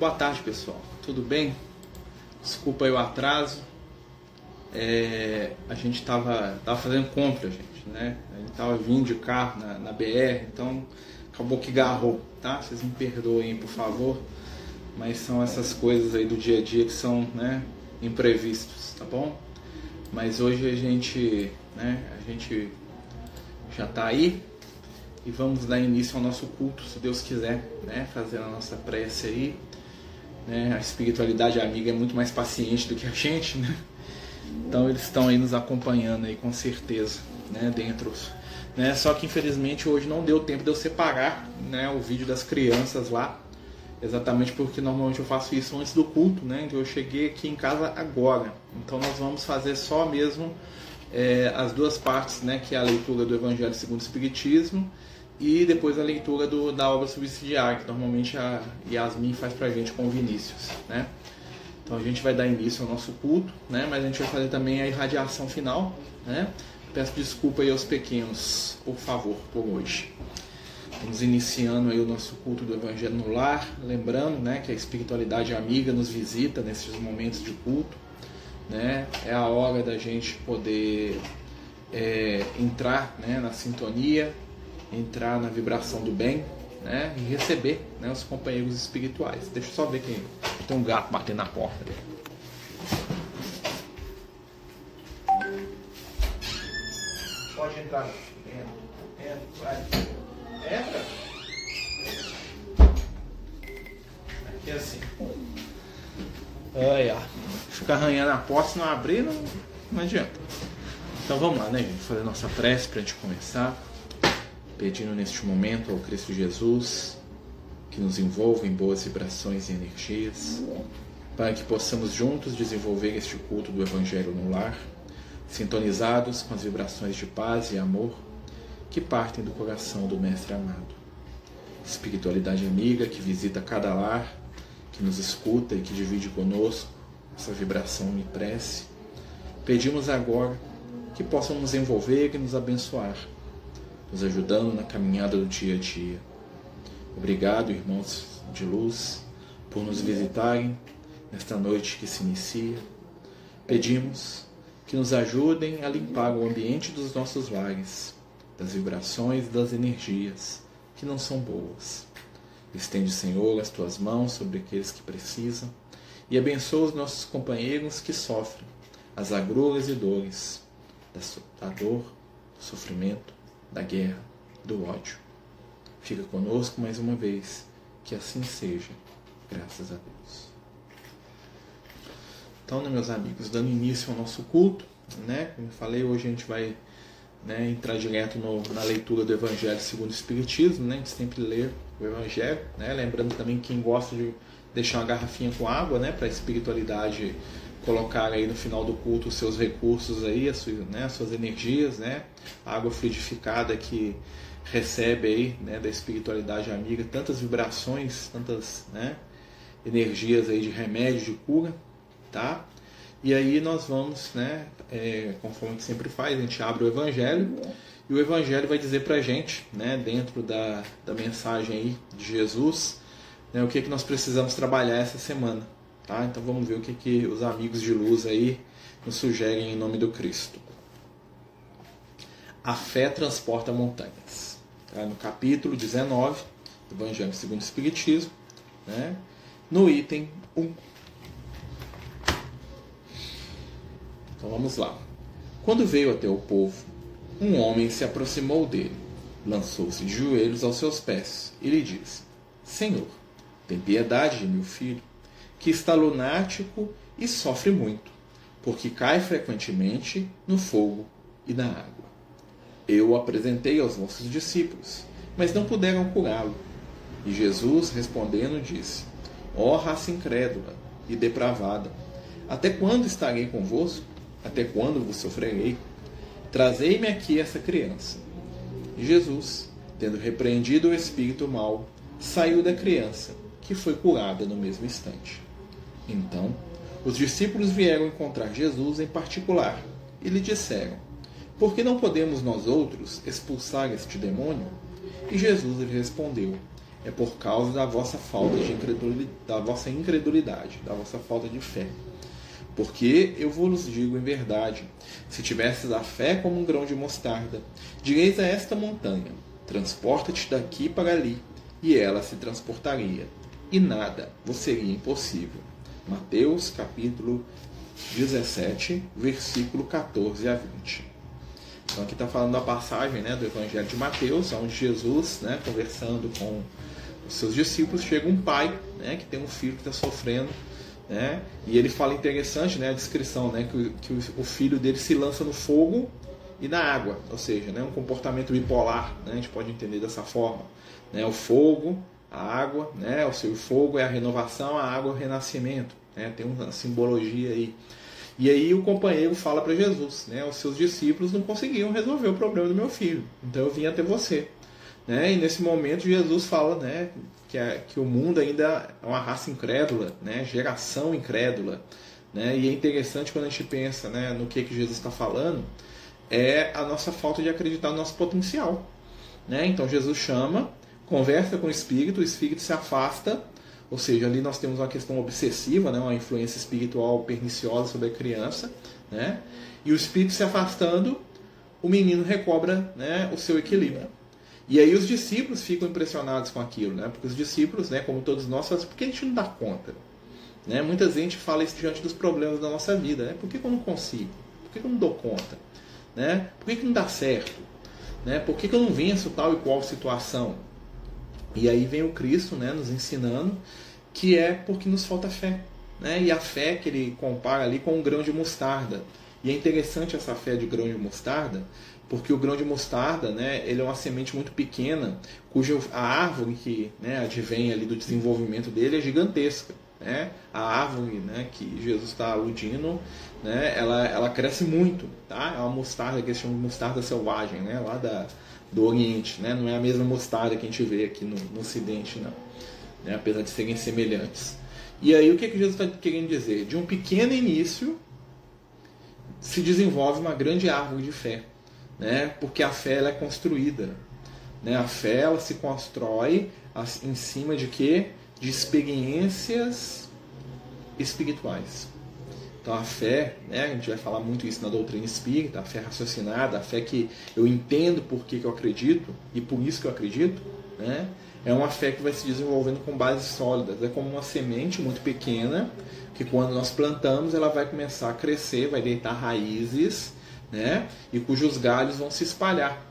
Boa tarde, pessoal. Tudo bem? Desculpa aí o atraso. É, a gente estava tava fazendo compra, gente, né? A gente estava vindo de carro na, na, BR, então acabou que garrou, tá? Vocês me perdoem, por favor. Mas são essas coisas aí do dia a dia que são, né, imprevistos, tá bom? Mas hoje a gente, né, a gente já está aí e vamos dar início ao nosso culto, se Deus quiser, né? Fazer a nossa prece aí né? A espiritualidade amiga é muito mais paciente do que a gente, né? Então eles estão aí nos acompanhando aí com certeza, né? Dentro, né? Só que infelizmente hoje não deu tempo de eu separar, né? O vídeo das crianças lá, exatamente porque normalmente eu faço isso antes do culto, né? Então eu cheguei aqui em casa agora, então nós vamos fazer só mesmo é, as duas partes, né? Que é a leitura do Evangelho segundo o Espiritismo e depois a leitura do, da obra subsidiária, que normalmente a Yasmin faz pra gente com o Vinícius, né? Então a gente vai dar início ao nosso culto, né? Mas a gente vai fazer também a irradiação final, né? Peço desculpa aí aos pequenos, por favor, por hoje. Vamos iniciando aí o nosso culto do Evangelho no lar, lembrando, né, que a espiritualidade amiga nos visita nesses momentos de culto, né? É a hora da gente poder é, entrar, né, na sintonia entrar na vibração do bem né, e receber né, os companheiros espirituais. Deixa eu só ver quem tem um gato batendo na porta. Pode entrar. Entra. Entra. Vai. Entra. Aqui é assim. Olha, ficar arranhando a porta se não abrir, não, não adianta. Então vamos lá, né, gente? Fazer nossa prece para a gente começar pedindo neste momento ao Cristo Jesus que nos envolva em boas vibrações e energias, para que possamos juntos desenvolver este culto do Evangelho no lar, sintonizados com as vibrações de paz e amor que partem do coração do Mestre amado. Espiritualidade amiga que visita cada lar, que nos escuta e que divide conosco essa vibração e prece, pedimos agora que possam nos envolver e nos abençoar nos ajudando na caminhada do dia a dia. Obrigado, irmãos de luz, por nos visitarem nesta noite que se inicia. Pedimos que nos ajudem a limpar o ambiente dos nossos lares, das vibrações e das energias que não são boas. Estende, Senhor, as tuas mãos sobre aqueles que precisam e abençoa os nossos companheiros que sofrem as agruras e dores da dor, do sofrimento, da guerra, do ódio. Fica conosco mais uma vez, que assim seja, graças a Deus. Então, né, meus amigos, dando início ao nosso culto, né, como eu falei, hoje a gente vai né, entrar direto no, na leitura do Evangelho segundo o Espiritismo, né, a gente sempre lê o Evangelho, né, lembrando também quem gosta de deixar uma garrafinha com água, né, para a espiritualidade colocar aí no final do culto os seus recursos aí, as suas, né, as suas energias, né, a água fluidificada que recebe aí, né, da espiritualidade amiga, tantas vibrações, tantas, né, energias aí de remédio, de cura, tá? E aí nós vamos, né, é, conforme a gente sempre faz, a gente abre o Evangelho e o Evangelho vai dizer pra gente, né, dentro da, da mensagem aí de Jesus, né, o que, é que nós precisamos trabalhar essa semana, Tá? Então vamos ver o que, que os amigos de luz aí nos sugerem em nome do Cristo. A fé transporta montanhas. Tá? No capítulo 19 do Evangelho segundo o Espiritismo, né? no item 1. Então vamos lá. Quando veio até o povo, um homem se aproximou dele, lançou-se de joelhos aos seus pés e lhe disse: Senhor, tem piedade de meu filho que está lunático e sofre muito, porque cai frequentemente no fogo e na água. Eu o apresentei aos vossos discípulos, mas não puderam curá-lo. E Jesus, respondendo, disse: Ó oh, raça incrédula, e depravada. Até quando estarei convosco? Até quando vos sofrerei? Trazei-me aqui essa criança. E Jesus, tendo repreendido o espírito mau, saiu da criança, que foi curada no mesmo instante. Então, os discípulos vieram encontrar Jesus em particular e lhe disseram: Por que não podemos nós outros expulsar este demônio? E Jesus lhe respondeu: É por causa da vossa falta de incredulidade, da vossa incredulidade, da vossa falta de fé. Porque eu vos digo em verdade: se tivesses a fé como um grão de mostarda, direis a esta montanha: transporta-te daqui para ali, e ela se transportaria, e nada vos seria impossível. Mateus capítulo 17, versículo 14 a 20. Então aqui está falando da passagem né, do Evangelho de Mateus, onde Jesus, né, conversando com os seus discípulos, chega um pai né, que tem um filho que está sofrendo, né, e ele fala interessante né, a descrição, né, que, que o filho dele se lança no fogo e na água, ou seja, né, um comportamento bipolar, né, a gente pode entender dessa forma. Né, o fogo, a água, né, o seu fogo é a renovação, a água é o renascimento. Né, tem uma simbologia aí. E aí o companheiro fala para Jesus, né? Os seus discípulos não conseguiam resolver o problema do meu filho, então eu vim até você. Né? E nesse momento Jesus fala, né, que, é, que o mundo ainda é uma raça incrédula, né? Geração incrédula, né? E é interessante quando a gente pensa, né, no que que Jesus está falando, é a nossa falta de acreditar no nosso potencial, né? Então Jesus chama, conversa com o espírito, o espírito se afasta ou seja, ali nós temos uma questão obsessiva, né, uma influência espiritual perniciosa sobre a criança, né? E o espírito se afastando, o menino recobra, né, o seu equilíbrio. E aí os discípulos ficam impressionados com aquilo, né? Porque os discípulos, né, como todos nós, falam, por que a gente não dá conta? Né? Muita gente fala isso diante dos problemas da nossa vida, né? Por que, eu não consigo? Por que, eu não dou conta? Né? Por que, que não dá certo? Né? Por que, que eu não venço tal e qual situação? E aí vem o Cristo né, nos ensinando que é porque nos falta fé. Né? E a fé que ele compara ali com um grão de mostarda. E é interessante essa fé de grão de mostarda, porque o grão de mostarda né, ele é uma semente muito pequena, cuja a árvore que né, advém ali do desenvolvimento dele é gigantesca. Né? A árvore né, que Jesus está aludindo, né, ela, ela cresce muito. Tá? É uma mostarda que eles chamam de mostarda selvagem, né, lá da, do Oriente, né? não é a mesma mostarda que a gente vê aqui no, no Ocidente, não. Né? apesar de serem semelhantes. E aí o que, é que Jesus está querendo dizer? De um pequeno início se desenvolve uma grande árvore de fé, né? porque a fé ela é construída. Né? A fé ela se constrói em cima de quê? De experiências espirituais. Então a fé, né, a gente vai falar muito isso na doutrina espírita, a fé raciocinada, a fé que eu entendo por que, eu acredito e por isso que eu acredito, né, é uma fé que vai se desenvolvendo com bases sólidas. É como uma semente muito pequena que quando nós plantamos ela vai começar a crescer, vai deitar raízes, né, e cujos galhos vão se espalhar.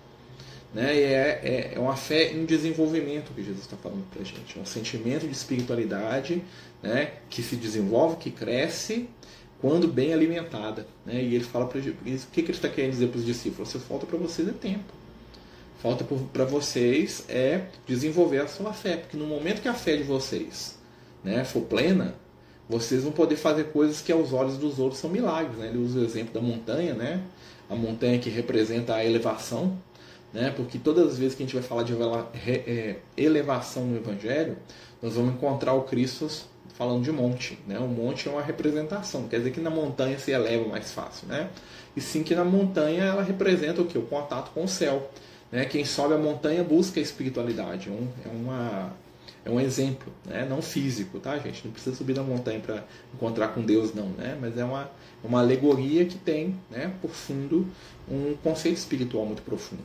Né, e é, é, é uma fé em desenvolvimento que Jesus está falando para a gente. É um sentimento de espiritualidade né, que se desenvolve, que cresce quando bem alimentada. Né? E ele fala para o que, que ele está querendo dizer para os discípulos? Você falta para vocês é tempo. Falta para vocês é desenvolver a sua fé, porque no momento que a fé de vocês né, for plena, vocês vão poder fazer coisas que aos olhos dos outros são milagres. Né? Ele usa o exemplo da montanha, né? a montanha que representa a elevação, né? porque todas as vezes que a gente vai falar de é, elevação no Evangelho, nós vamos encontrar o Cristo falando de monte. Né? O monte é uma representação, quer dizer que na montanha se eleva mais fácil. Né? E sim que na montanha ela representa o que? O contato com o céu. Né? Quem sobe a montanha busca a espiritualidade. É, um, é, uma, é um exemplo, né? não físico, tá, gente? Não precisa subir na montanha para encontrar com Deus, não. Né? Mas é uma, uma alegoria que tem, né, por fundo, um conceito espiritual muito profundo.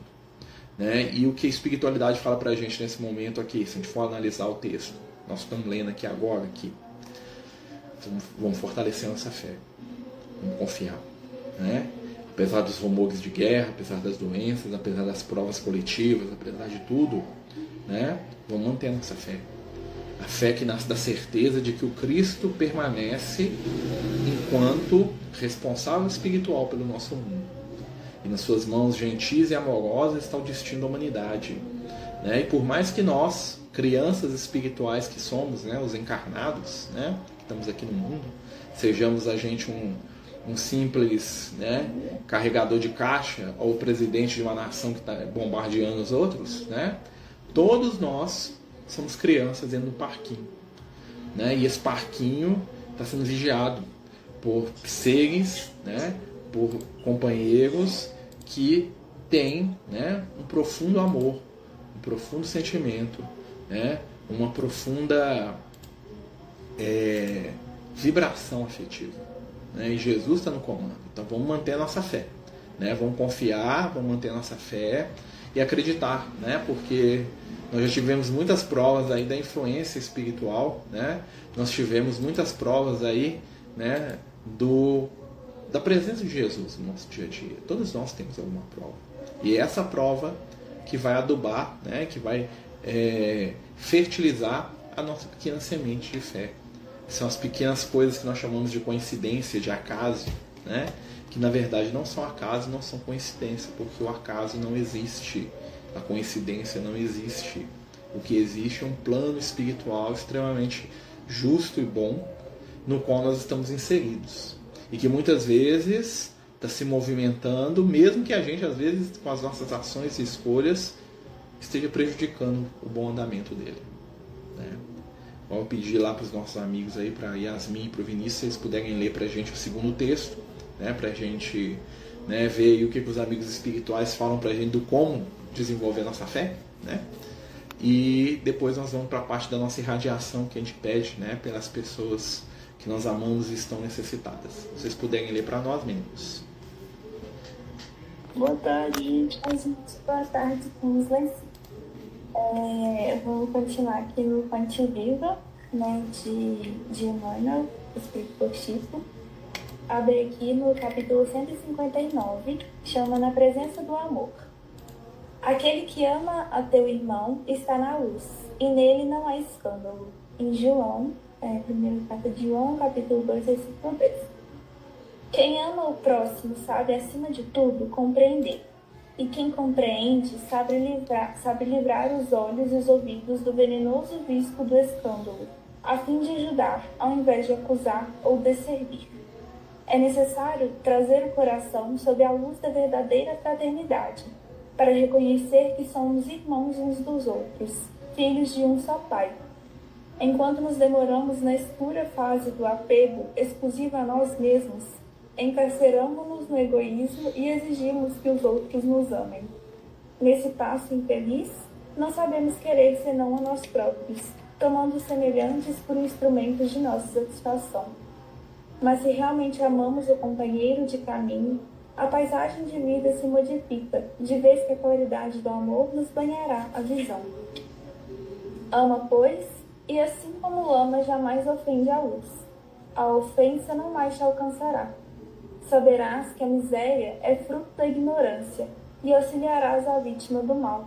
Né? E o que a espiritualidade fala para a gente nesse momento aqui, se a gente for analisar o texto, nós estamos lendo aqui agora, aqui, vamos fortalecer nossa fé. Vamos confiar. Né? Apesar dos rumores de guerra, apesar das doenças, apesar das provas coletivas, apesar de tudo, né? vamos manter nossa fé. A fé que nasce da certeza de que o Cristo permanece enquanto responsável espiritual pelo nosso mundo. E nas suas mãos gentis e amorosas está o destino da humanidade. Né? E por mais que nós crianças espirituais que somos, né, os encarnados, né, estamos aqui no mundo, sejamos a gente um, um simples né, carregador de caixa ou presidente de uma nação que está bombardeando os outros, né, todos nós somos crianças dentro do parquinho. Né, e esse parquinho está sendo vigiado por seres, né, por companheiros que têm né, um profundo amor, um profundo sentimento, né, uma profunda é, vibração afetiva. Né, e Jesus está no comando. Então vamos manter a nossa fé. Né, vamos confiar, vamos manter a nossa fé e acreditar, né, porque nós já tivemos muitas provas aí da influência espiritual, né? Nós tivemos muitas provas aí, né, do da presença de Jesus no nosso dia a dia. Todos nós temos alguma prova. E é essa prova que vai adubar, né, que vai é, fertilizar a nossa pequena semente de fé. São as pequenas coisas que nós chamamos de coincidência, de acaso, né? que na verdade não são acaso, não são coincidência, porque o acaso não existe, a coincidência não existe. O que existe é um plano espiritual extremamente justo e bom no qual nós estamos inseridos. E que muitas vezes está se movimentando, mesmo que a gente, às vezes, com as nossas ações e escolhas, esteja prejudicando o bom andamento dele. Né? Vou pedir lá para os nossos amigos aí, para Yasmin e para o Vinícius, se eles puderem ler para a gente o segundo texto, né? para a gente né, ver aí o que, que os amigos espirituais falam para a gente do como desenvolver a nossa fé. Né? E depois nós vamos para a parte da nossa irradiação que a gente pede né, pelas pessoas que nós amamos e estão necessitadas. Se vocês puderem ler para nós, meninos. Boa tarde, gente. Boa tarde, Kingsley. É, eu vou continuar aqui no Fonte Viva, né, de, de Emmanuel, escrito por Chico. Abre aqui no capítulo 159, chama Na Presença do Amor. Aquele que ama a teu irmão está na luz, e nele não há escândalo. Em João, é, primeira carta de João, capítulo 2, versículo 10. Quem ama o próximo sabe, acima de tudo, compreender. E quem compreende sabe livrar, sabe livrar os olhos e os ouvidos do venenoso visco do escândalo, a fim de ajudar, ao invés de acusar ou desservir. É necessário trazer o coração sob a luz da verdadeira fraternidade para reconhecer que somos irmãos uns dos outros, filhos de um só Pai. Enquanto nos demoramos na escura fase do apego exclusivo a nós mesmos, encarceramos-nos no egoísmo e exigimos que os outros nos amem. Nesse passo infeliz, não sabemos querer senão a nós próprios, tomando semelhantes por instrumentos de nossa satisfação. Mas se realmente amamos o companheiro de caminho, a paisagem de vida se modifica, de vez que a claridade do amor nos banhará a visão. Ama, pois, e assim como ama jamais ofende a luz. A ofensa não mais te alcançará. Saberás que a miséria é fruto da ignorância e auxiliarás a vítima do mal,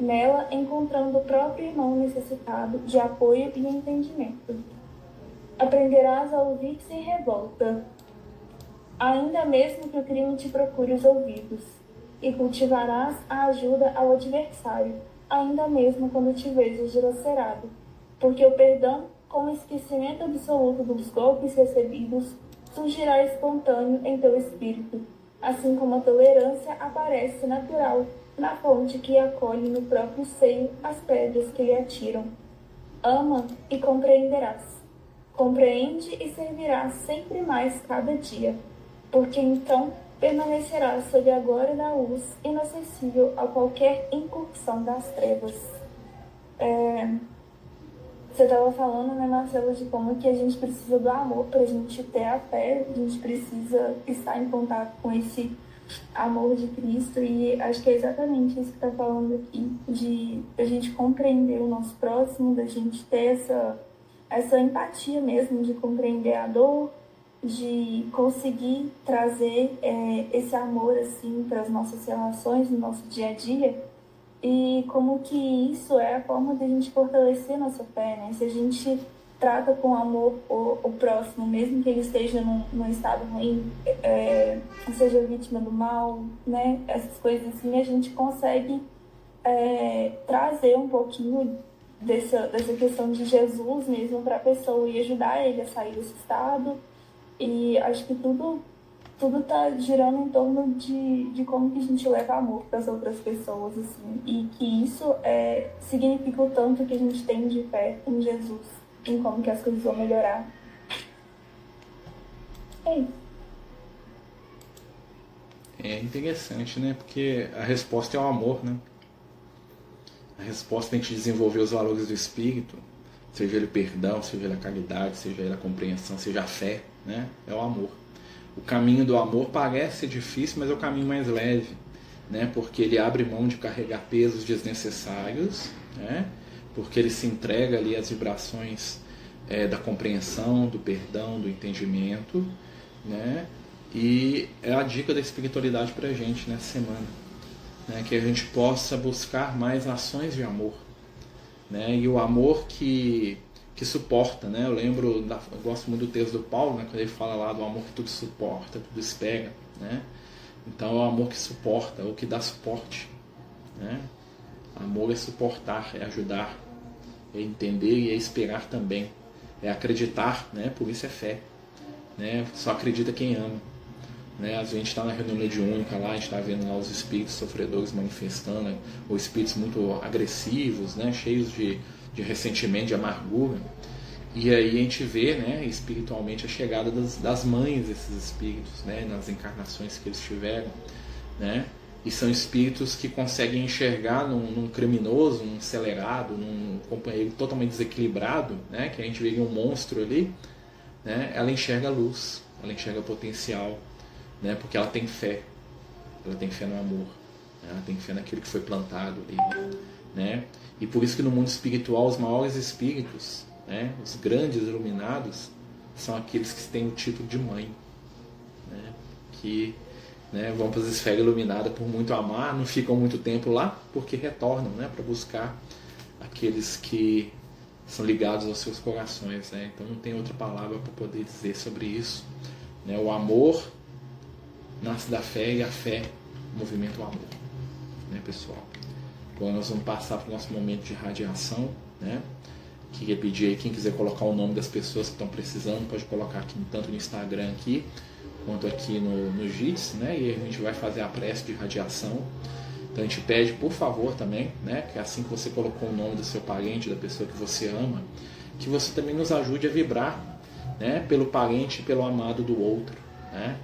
nela encontrando o próprio irmão necessitado de apoio e entendimento. Aprenderás a ouvir sem revolta, ainda mesmo que o crime te procure os ouvidos, e cultivarás a ajuda ao adversário, ainda mesmo quando te vejas dilacerado, porque o perdão, com o esquecimento absoluto dos golpes recebidos, surgirá espontâneo em teu espírito, assim como a tolerância aparece natural na fonte que acolhe no próprio seio as pedras que lhe atiram. Ama e compreenderás. Compreende e servirás sempre mais cada dia porque então permanecerá sob a glória da luz, inacessível a qualquer incursão das trevas. É, você estava falando, né, Marcelo, de como que a gente precisa do amor para a gente ter a fé, a gente precisa estar em contato com esse amor de Cristo. E acho que é exatamente isso que está falando aqui, de a gente compreender o nosso próximo, da gente ter essa, essa empatia mesmo, de compreender a dor, de conseguir trazer é, esse amor assim para as nossas relações no nosso dia a dia e como que isso é a forma de a gente fortalecer nossa fé, né? Se a gente trata com amor o, o próximo, mesmo que ele esteja num, num estado ruim, é, seja vítima do mal, né? Essas coisas assim, a gente consegue é, trazer um pouquinho dessa, dessa questão de Jesus mesmo para a pessoa e ajudar ele a sair desse estado. E acho que tudo tudo tá girando em torno de, de como que a gente leva amor para as outras pessoas, assim, e que isso é, significa o tanto que a gente tem de fé em Jesus, em como que as coisas vão melhorar. É isso. É interessante, né? Porque a resposta é o amor, né? A resposta tem que desenvolver os valores do espírito, seja ele perdão, seja ele a caridade, seja ele a compreensão, seja a fé, né? É o amor. O caminho do amor parece difícil, mas é o caminho mais leve, né? Porque ele abre mão de carregar pesos desnecessários, né? Porque ele se entrega ali às vibrações é, da compreensão, do perdão, do entendimento, né? E é a dica da espiritualidade para a gente nessa semana, né? Que a gente possa buscar mais ações de amor, né? E o amor que que suporta, né? Eu lembro, da, eu gosto muito do texto do Paulo, né? Quando ele fala lá do amor que tudo suporta, tudo espera, né? Então é o amor que suporta, o que dá suporte, né? Amor é suportar, é ajudar, é entender e é esperar também, é acreditar, né? Por isso é fé, né? Só acredita quem ama. Né? A gente está na reunião mediúnica lá, a gente está vendo lá os espíritos sofredores manifestando, ou espíritos muito agressivos, né? cheios de, de ressentimento, de amargura. E aí a gente vê né, espiritualmente a chegada das, das mães desses espíritos, né, nas encarnações que eles tiveram. Né? E são espíritos que conseguem enxergar num, num criminoso, num acelerado, num companheiro totalmente desequilibrado, né, que a gente vê um monstro ali, né, ela enxerga a luz, ela enxerga potencial, né, porque ela tem fé, ela tem fé no amor, né, ela tem fé naquilo que foi plantado ali. Né? E por isso que no mundo espiritual os maiores espíritos, né, os grandes iluminados, são aqueles que têm o título de mãe, né, que né, vão para as esferas iluminadas por muito amar, não ficam muito tempo lá, porque retornam né, para buscar aqueles que são ligados aos seus corações. Né? Então não tem outra palavra para poder dizer sobre isso. Né? O amor nasce da fé e a fé movimenta o amor, né, pessoal? Agora nós vamos passar para o nosso momento de radiação, né? Queria pedir aí, quem quiser colocar o nome das pessoas que estão precisando, pode colocar aqui tanto no Instagram aqui, quanto aqui no, no JITS, né? E a gente vai fazer a prece de radiação. Então a gente pede, por favor, também, né? Que assim que você colocou o nome do seu parente, da pessoa que você ama, que você também nos ajude a vibrar, né? Pelo parente e pelo amado do outro, né?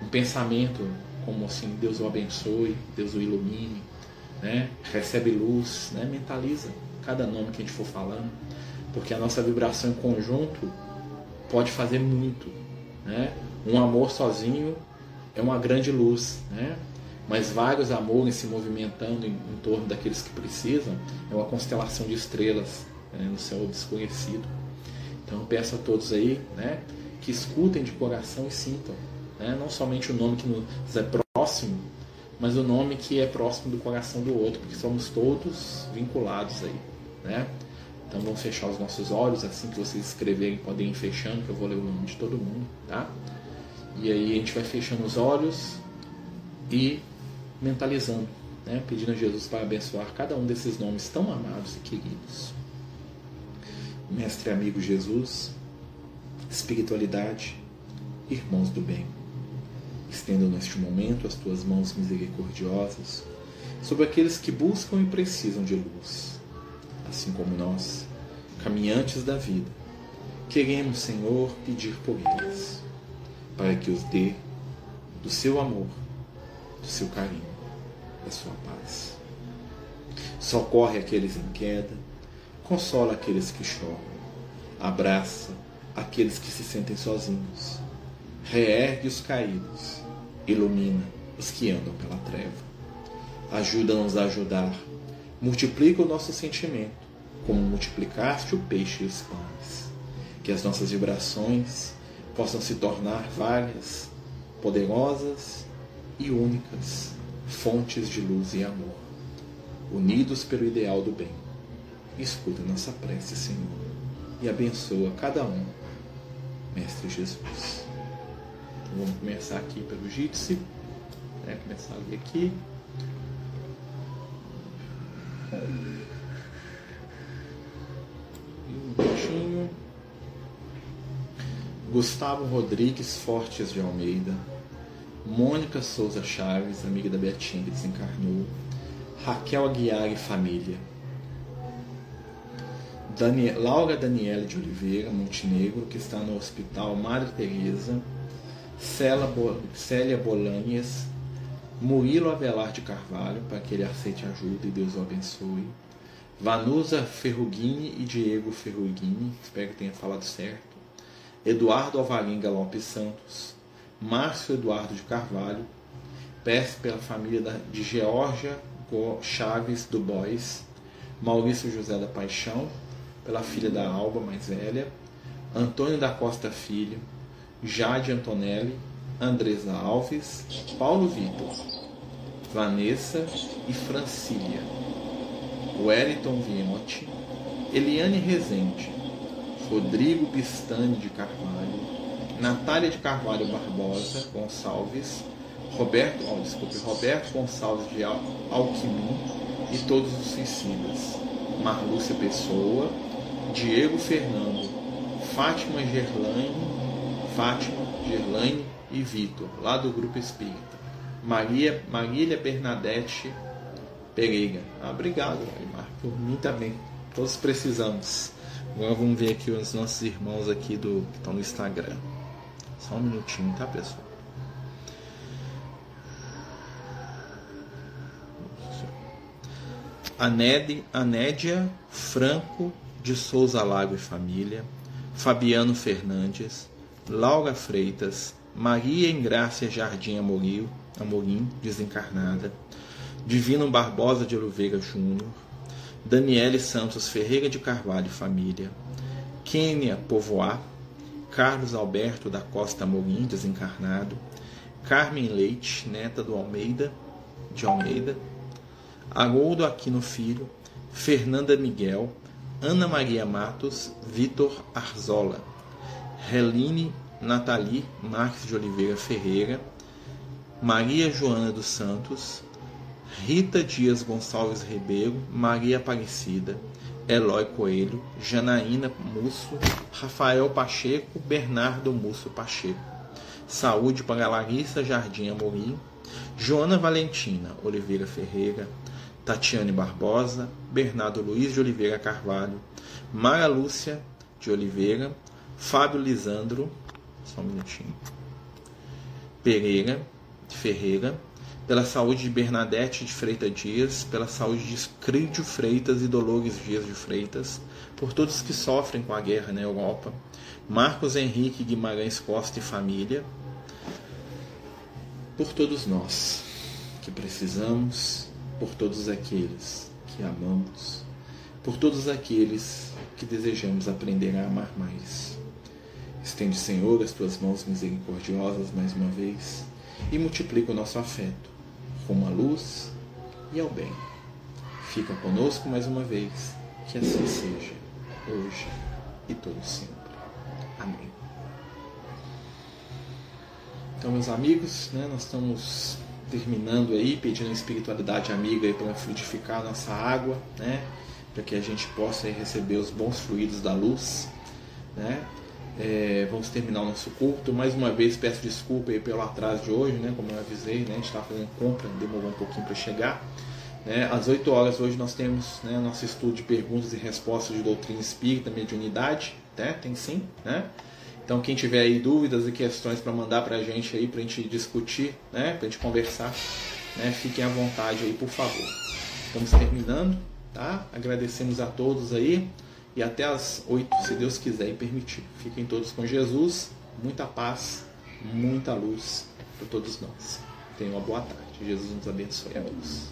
Um pensamento como assim, Deus o abençoe, Deus o ilumine, né? recebe luz, né? mentaliza cada nome que a gente for falando, porque a nossa vibração em conjunto pode fazer muito. Né? Um amor sozinho é uma grande luz, né? mas vários amores se movimentando em, em torno daqueles que precisam é uma constelação de estrelas né? no céu desconhecido. Então peço a todos aí né? que escutem de coração e sintam, né? não somente o nome que nos é próximo, mas o nome que é próximo do coração do outro, porque somos todos vinculados aí, né? Então vamos fechar os nossos olhos, assim que vocês escreverem podem ir fechando, que eu vou ler o nome de todo mundo, tá? E aí a gente vai fechando os olhos e mentalizando, né? Pedindo a Jesus para abençoar cada um desses nomes tão amados e queridos. Mestre amigo Jesus, espiritualidade, irmãos do bem Estenda neste momento as tuas mãos misericordiosas sobre aqueles que buscam e precisam de luz, assim como nós, caminhantes da vida. Queremos, Senhor, pedir por eles, para que os dê do seu amor, do seu carinho, da sua paz. Socorre aqueles em queda, consola aqueles que choram, abraça aqueles que se sentem sozinhos reergue os caídos, ilumina os que andam pela treva. Ajuda-nos a ajudar, multiplica o nosso sentimento, como multiplicaste o peixe e os pães. Que as nossas vibrações possam se tornar várias, poderosas e únicas fontes de luz e amor, unidos pelo ideal do bem. Escuta nossa prece, Senhor, e abençoa cada um, Mestre Jesus. Vamos começar aqui pelo Jitsi. Né? Começar a ler aqui. E um pouquinho. Gustavo Rodrigues Fortes de Almeida. Mônica Souza Chaves, amiga da Betinha que desencarnou. Raquel Aguiar e família. Daniel, Laura Daniela de Oliveira Montenegro, que está no Hospital Madre Teresa Célia Bolanhas, Murilo Avelar de Carvalho, para que ele aceite ajuda e Deus o abençoe. Vanusa Ferrugini e Diego Ferrugini, espero que tenha falado certo. Eduardo Alvarenga Lopes Santos, Márcio Eduardo de Carvalho, peço pela família de Georgia Chaves do Bois, Maurício José da Paixão, pela filha da Alba mais velha, Antônio da Costa Filho, Jade Antonelli, Andresa Alves, Paulo Vitor, Vanessa e Francília, Wellington Viotti, Eliane Rezende, Rodrigo Bistani de Carvalho, Natália de Carvalho Barbosa Gonçalves, Roberto, oh, desculpe, Roberto Gonçalves de Al Alquimim e todos os suicidas, Marlúcia Pessoa, Diego Fernando, Fátima Gerlaine, Fátima Gerlaine e Vitor, lá do Grupo Espírita. Maria, Marília Bernadette Pereira. Ah, obrigado, Aymar, por mim também. Todos precisamos. Agora vamos ver aqui os nossos irmãos aqui do que estão no Instagram. Só um minutinho, tá, pessoal? Anédia, Anédia Franco de Souza Lago e família, Fabiano Fernandes, Laura Freitas, Maria Engrácia Jardim Amorim, Amorim, desencarnada, Divino Barbosa de Oliveira Júnior, Daniele Santos Ferreira de Carvalho família, Kênia Povoar, Carlos Alberto da Costa Amorim, desencarnado, Carmen Leite, neta do Almeida, de Almeida, Haroldo Aquino Filho, Fernanda Miguel, Ana Maria Matos, Vitor Arzola, Reline Nathalie Marques de Oliveira Ferreira, Maria Joana dos Santos, Rita Dias Gonçalves Ribeiro, Maria Aparecida, Eloy Coelho, Janaína Musso, Rafael Pacheco, Bernardo Musso Pacheco. Saúde para Larissa Jardim Amorim, Joana Valentina Oliveira Ferreira, Tatiane Barbosa, Bernardo Luiz de Oliveira Carvalho, Mara Lúcia de Oliveira, Fábio Lisandro, só um minutinho, Pereira Ferreira, pela saúde de Bernadette de Freitas Dias, pela saúde de Crídio Freitas e Dolores Dias de Freitas, por todos que sofrem com a guerra na Europa, Marcos Henrique Guimarães Costa e família, por todos nós que precisamos por todos aqueles que amamos, por todos aqueles que desejamos aprender a amar mais. Estende, Senhor, as tuas mãos misericordiosas mais uma vez e multiplica o nosso afeto rumo à luz e ao bem. Fica conosco mais uma vez, que assim seja, hoje e todo sempre. Amém. Então, meus amigos, né, nós estamos terminando aí, pedindo a espiritualidade amiga para fluidificar a nossa água, né? Para que a gente possa receber os bons fluidos da luz, né? É, vamos terminar o nosso culto. Mais uma vez peço desculpa pelo atraso de hoje, né? Como eu avisei, né? A gente estava fazendo compra, demorou um pouquinho para chegar. Né? Às 8 horas hoje nós temos né, nosso estudo de perguntas e respostas de doutrina espírita, mediunidade, né? Tem sim, né? Então, quem tiver aí dúvidas e questões para mandar para a gente aí, para a gente discutir, né, para a gente conversar, né, fiquem à vontade aí, por favor. Estamos terminando, tá? Agradecemos a todos aí e até as 8, se Deus quiser e permitir. Fiquem todos com Jesus, muita paz, muita luz para todos nós. Tenham uma boa tarde. Jesus nos abençoe a todos.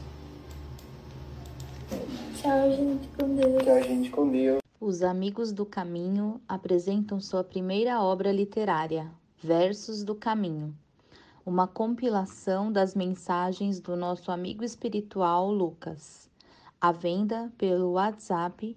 Tchau, gente, com Deus. Tchau, gente, com Deus. Os Amigos do Caminho apresentam sua primeira obra literária, Versos do Caminho, uma compilação das mensagens do nosso amigo espiritual Lucas, à venda pelo WhatsApp